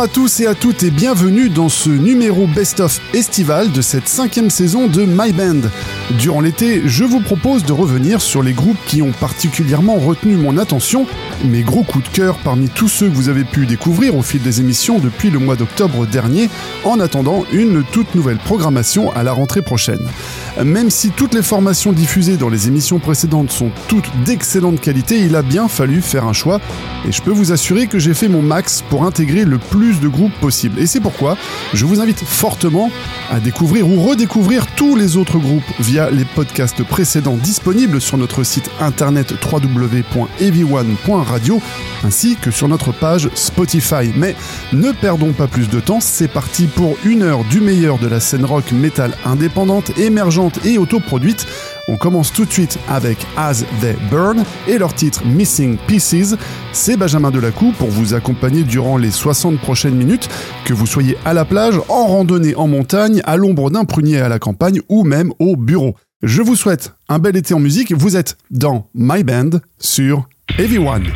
Bonjour à tous et à toutes et bienvenue dans ce numéro best-of estival de cette cinquième saison de My Band. Durant l'été, je vous propose de revenir sur les groupes qui ont particulièrement retenu mon attention, mes gros coups de cœur parmi tous ceux que vous avez pu découvrir au fil des émissions depuis le mois d'octobre dernier, en attendant une toute nouvelle programmation à la rentrée prochaine. Même si toutes les formations diffusées dans les émissions précédentes sont toutes d'excellente qualité, il a bien fallu faire un choix, et je peux vous assurer que j'ai fait mon max pour intégrer le plus de groupes possible. Et c'est pourquoi je vous invite fortement à découvrir ou redécouvrir tous les autres groupes via les podcasts précédents disponibles sur notre site internet www.heavyone.radio ainsi que sur notre page Spotify. Mais ne perdons pas plus de temps, c'est parti pour une heure du meilleur de la scène rock metal indépendante, émergente et autoproduite. On commence tout de suite avec As They Burn et leur titre Missing Pieces. C'est Benjamin Delacou pour vous accompagner durant les 60 prochaines minutes, que vous soyez à la plage, en randonnée en montagne, à l'ombre d'un prunier à la campagne ou même au bureau. Je vous souhaite un bel été en musique. Vous êtes dans My Band sur Everyone.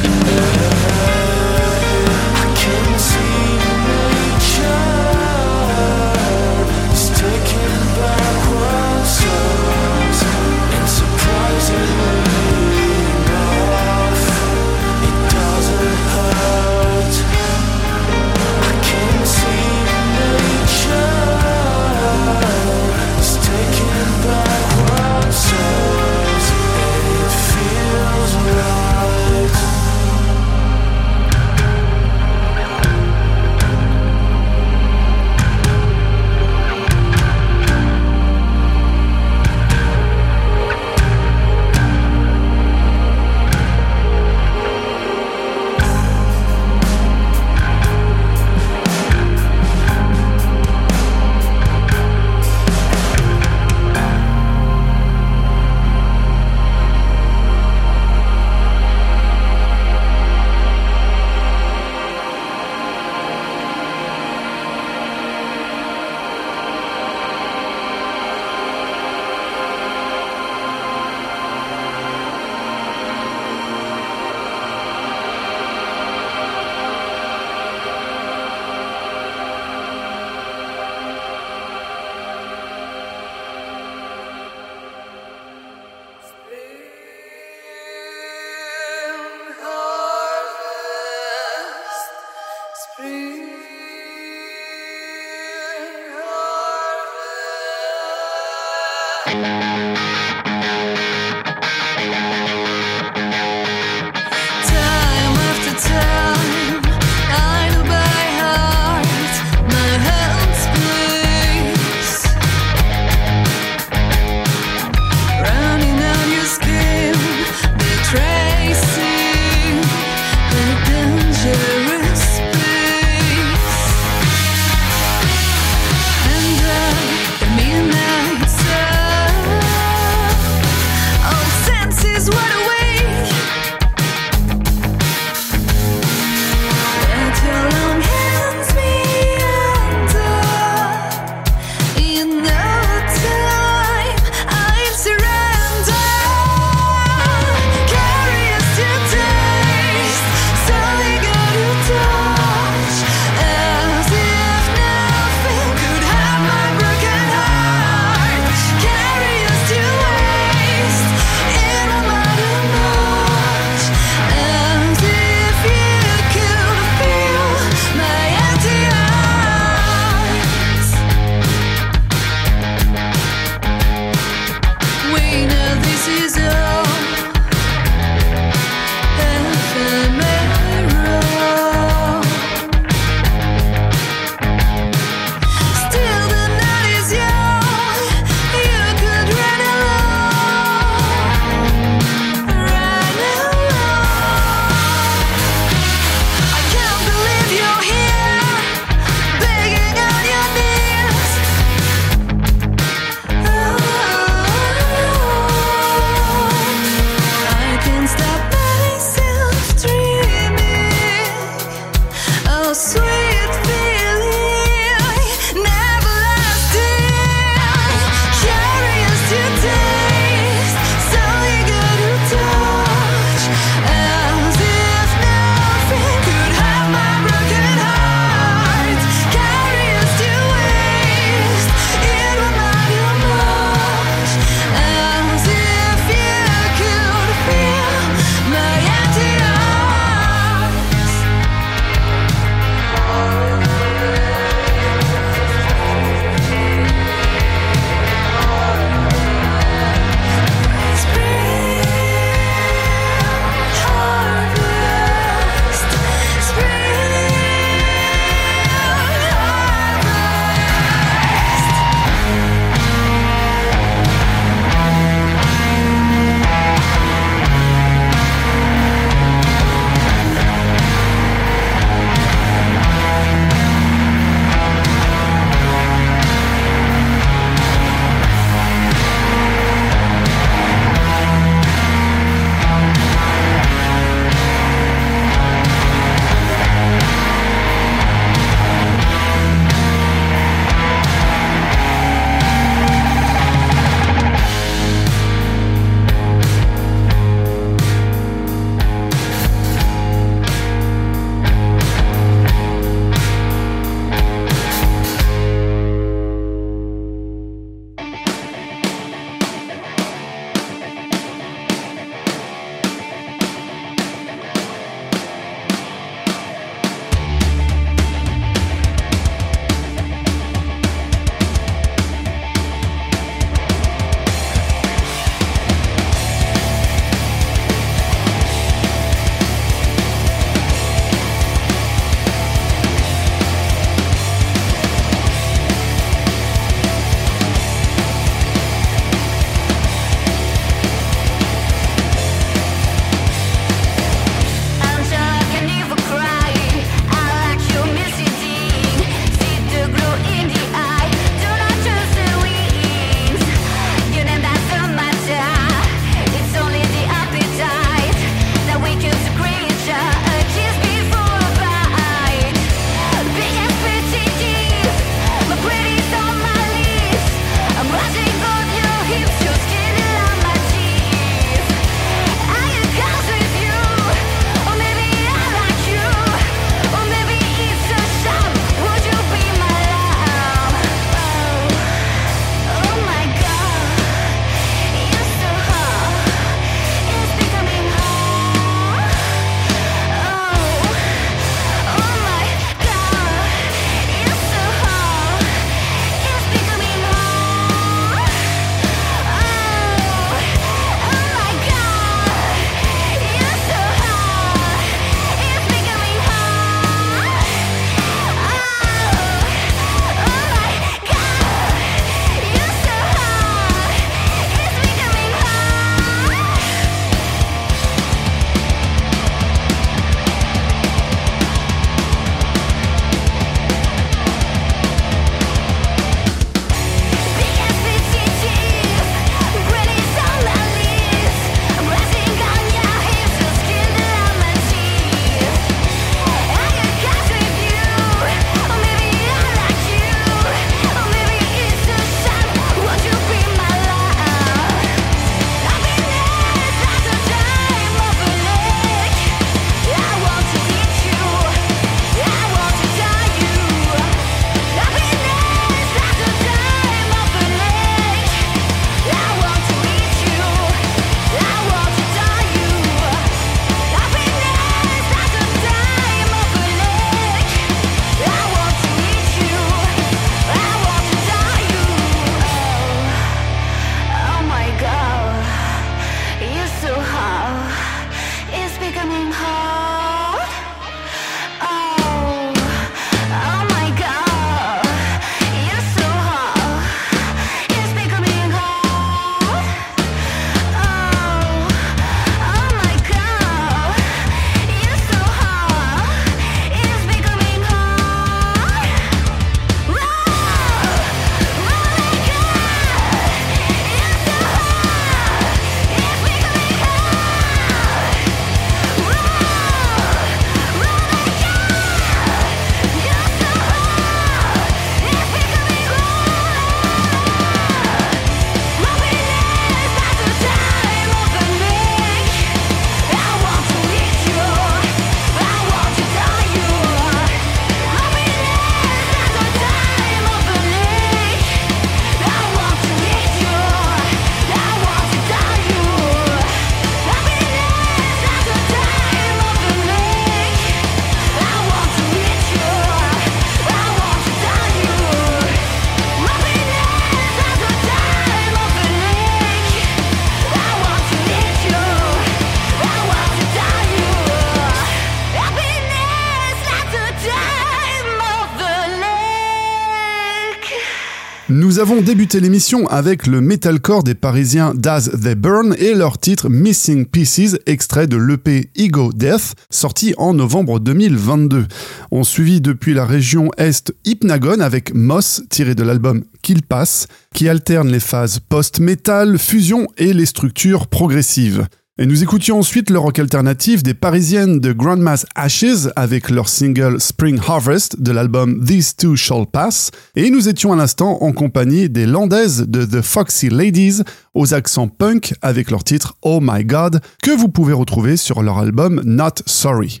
Nous avons débuté l'émission avec le metalcore des Parisiens Daz They Burn et leur titre Missing Pieces, extrait de l'EP Ego Death, sorti en novembre 2022. On suivit depuis la région Est Hypnagon avec Moss, tiré de l'album Kill Pass, qui alterne les phases post-metal, fusion et les structures progressives. Et nous écoutions ensuite le rock alternatif des parisiennes de Grandma's Ashes avec leur single Spring Harvest de l'album These Two Shall Pass. Et nous étions à l'instant en compagnie des landaises de The Foxy Ladies aux accents punk avec leur titre Oh My God que vous pouvez retrouver sur leur album Not Sorry.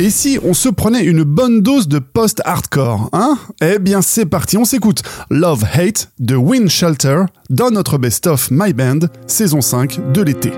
Et si on se prenait une bonne dose de post-hardcore, hein? Eh bien c'est parti, on s'écoute Love Hate de Wind Shelter dans notre best-of My Band, saison 5 de l'été.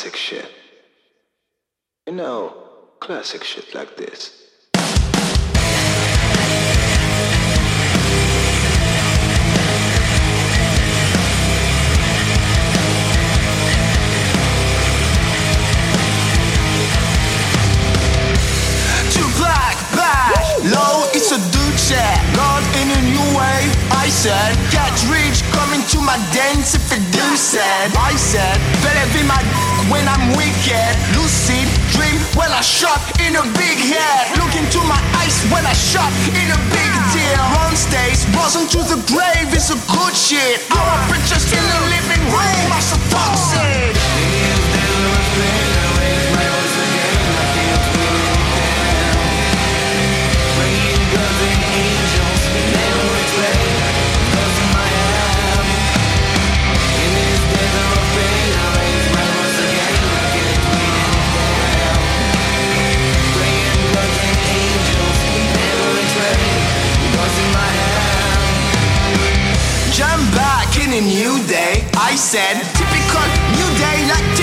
Classic shit. You know, classic shit like this. Too black, black, low, it's a chat. God in a new way, I said. Get rich, come into my dance if it do said. I said, when I'm wicked. Lucid dream when I shot in a big head. Look into my eyes when I shot in a big deal. On stage, buzzing to the grave is a good shit. Our pictures in the living room, I so toxic. New day. I said, typical new day, like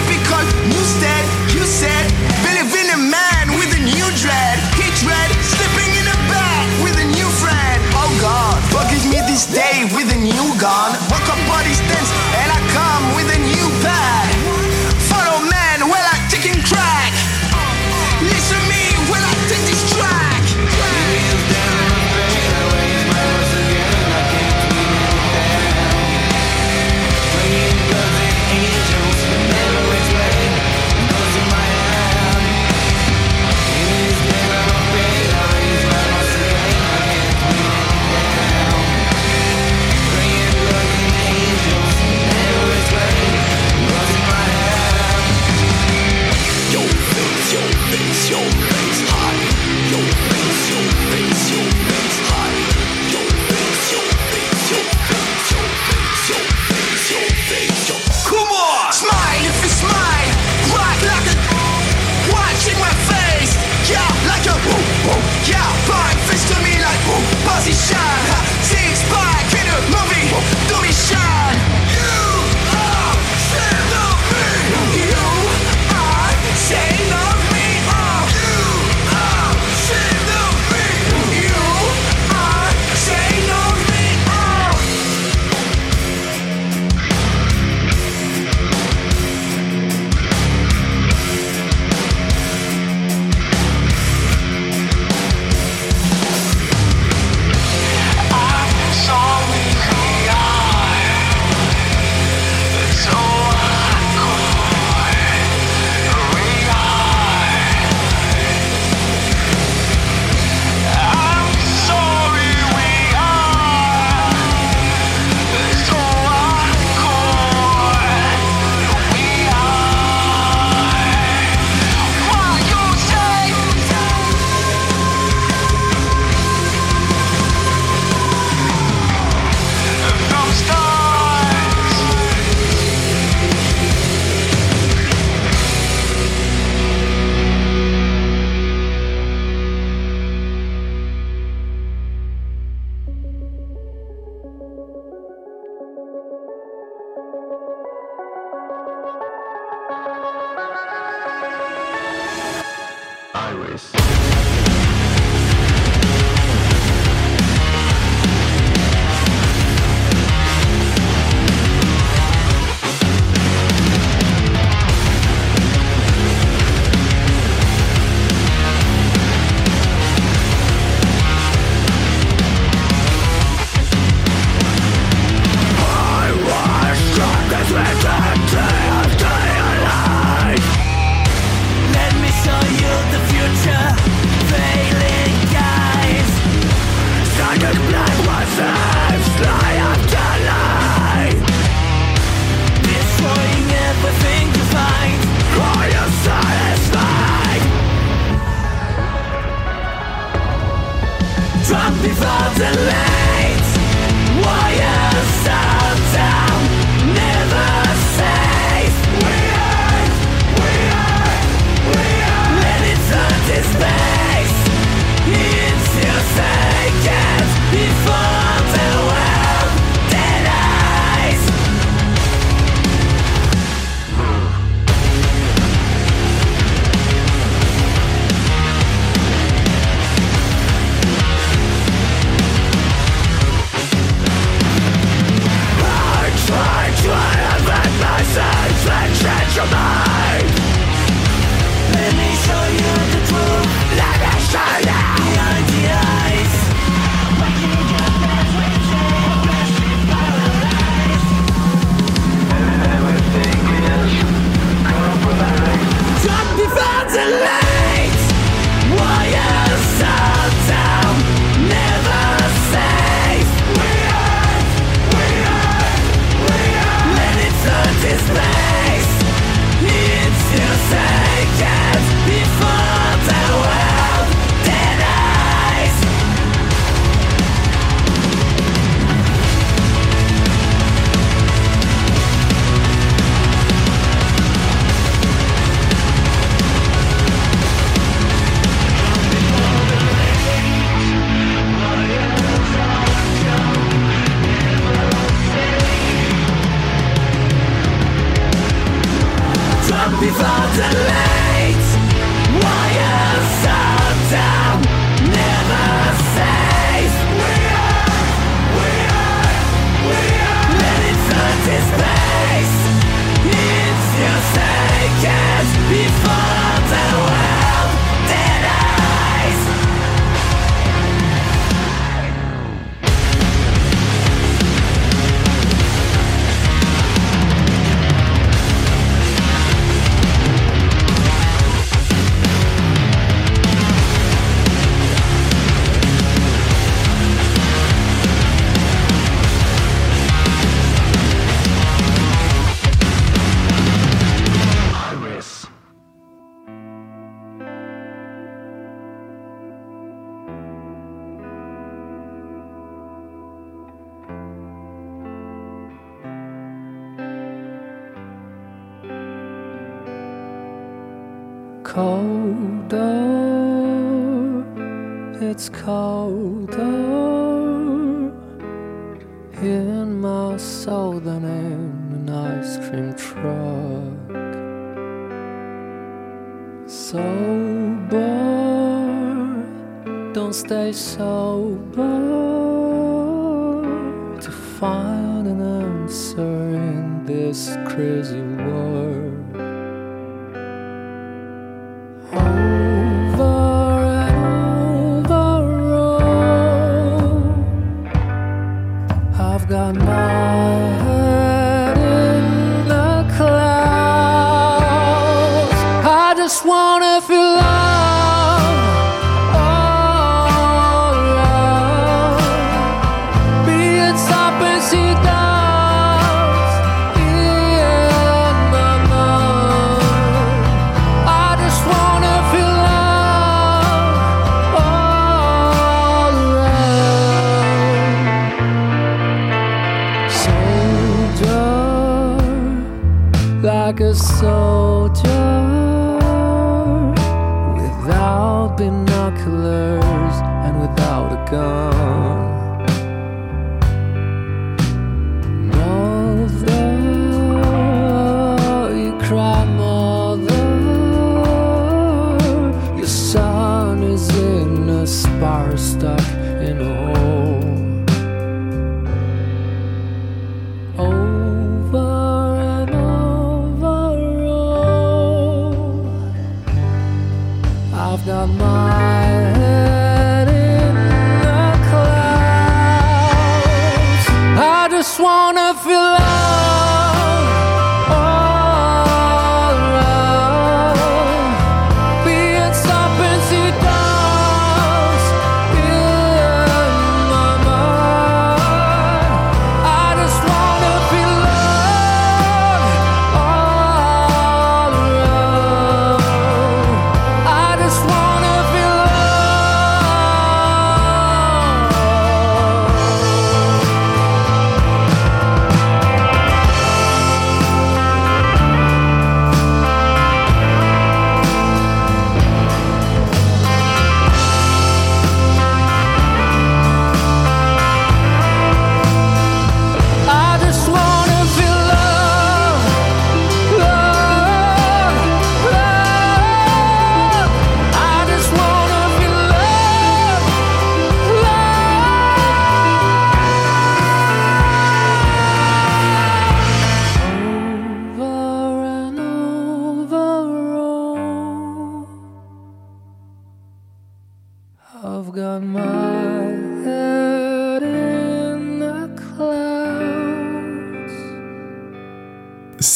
cold.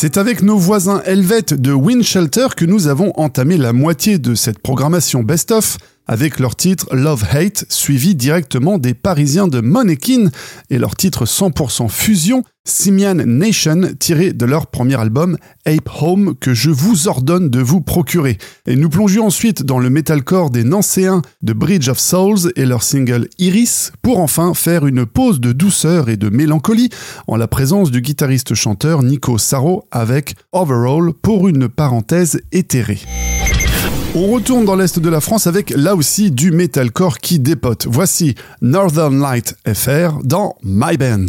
C'est avec nos voisins helvètes de Windshelter que nous avons entamé la moitié de cette programmation best-of avec leur titre Love Hate, suivi directement des Parisiens de Monekin et leur titre 100% fusion, Simian Nation, tiré de leur premier album Ape Home, que je vous ordonne de vous procurer. Et nous plongeons ensuite dans le metalcore des Nancéens de Bridge of Souls et leur single Iris, pour enfin faire une pause de douceur et de mélancolie en la présence du guitariste-chanteur Nico Saro avec Overall pour une parenthèse éthérée. On retourne dans l'est de la France avec là aussi du metalcore qui dépote. Voici Northern Light FR dans My Band.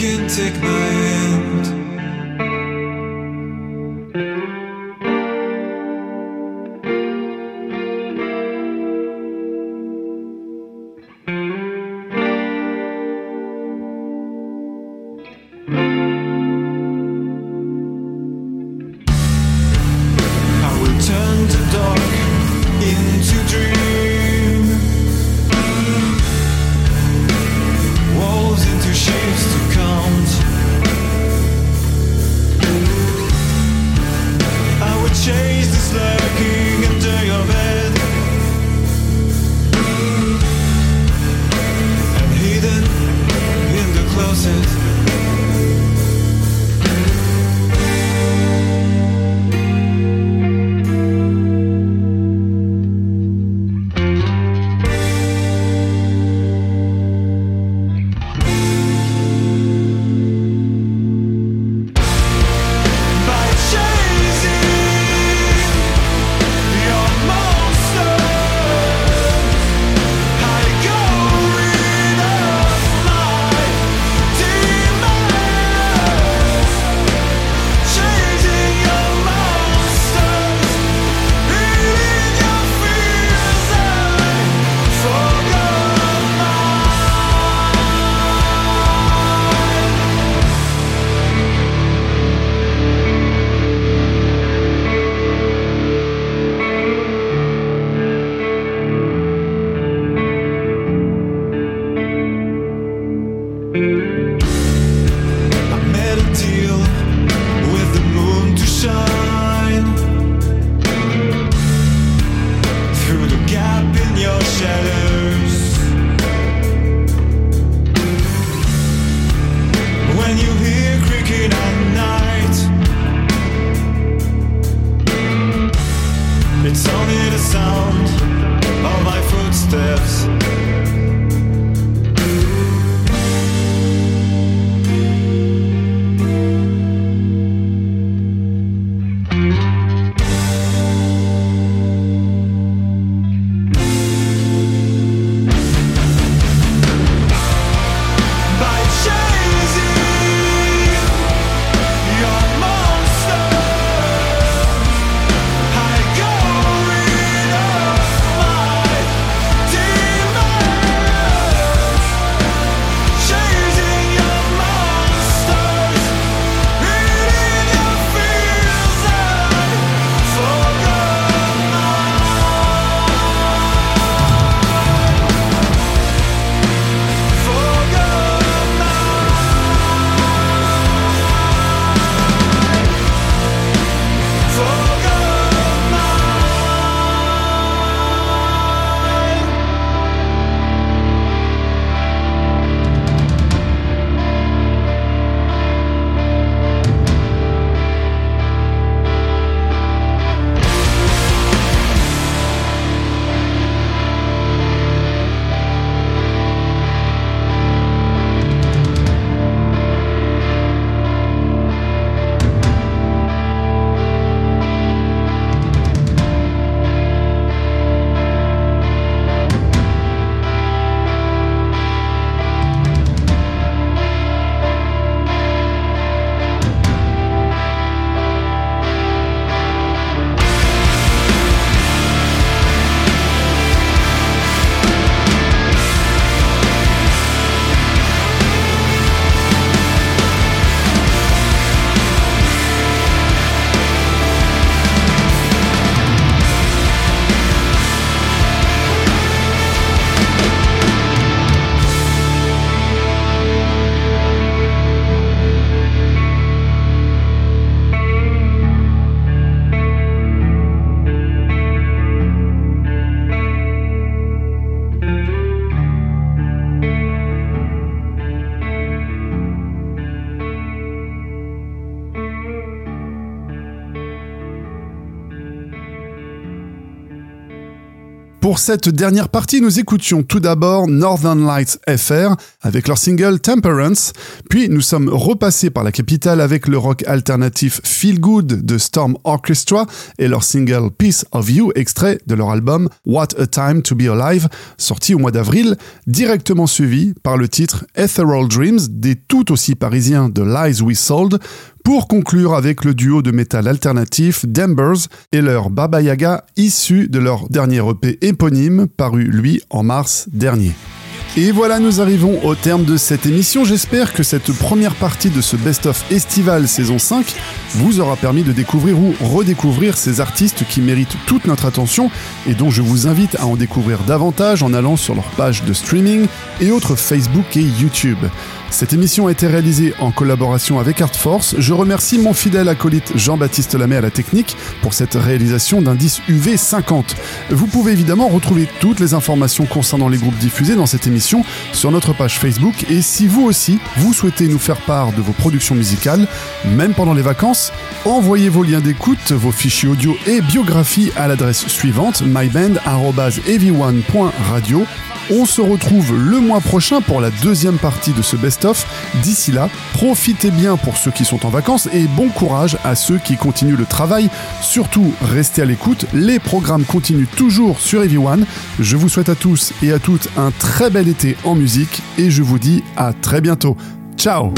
can take my hand. Cette dernière partie, nous écoutions tout d'abord Northern Lights FR avec leur single Temperance, puis nous sommes repassés par la capitale avec le rock alternatif Feel Good de Storm Orchestra et leur single Peace of You, extrait de leur album What a Time to Be Alive, sorti au mois d'avril, directement suivi par le titre Ethereal Dreams des tout aussi parisiens de Lies We Sold, pour conclure avec le duo de métal alternatif Dembers et leur Baba Yaga issu de leur dernier EP éponyme paru lui en mars dernier. Et voilà, nous arrivons au terme de cette émission. J'espère que cette première partie de ce best-of estival saison 5 vous aura permis de découvrir ou redécouvrir ces artistes qui méritent toute notre attention et dont je vous invite à en découvrir davantage en allant sur leur page de streaming et autres Facebook et YouTube. Cette émission a été réalisée en collaboration avec Art Force. Je remercie mon fidèle acolyte Jean-Baptiste Lamé à la technique pour cette réalisation d'indice UV 50. Vous pouvez évidemment retrouver toutes les informations concernant les groupes diffusés dans cette émission sur notre page Facebook et si vous aussi, vous souhaitez nous faire part de vos productions musicales, même pendant les vacances, envoyez vos liens d'écoute, vos fichiers audio et biographies à l'adresse suivante myband.ev1.radio on se retrouve le mois prochain pour la deuxième partie de ce D'ici là, profitez bien pour ceux qui sont en vacances et bon courage à ceux qui continuent le travail. Surtout, restez à l'écoute. Les programmes continuent toujours sur Everyone. Je vous souhaite à tous et à toutes un très bel été en musique et je vous dis à très bientôt. Ciao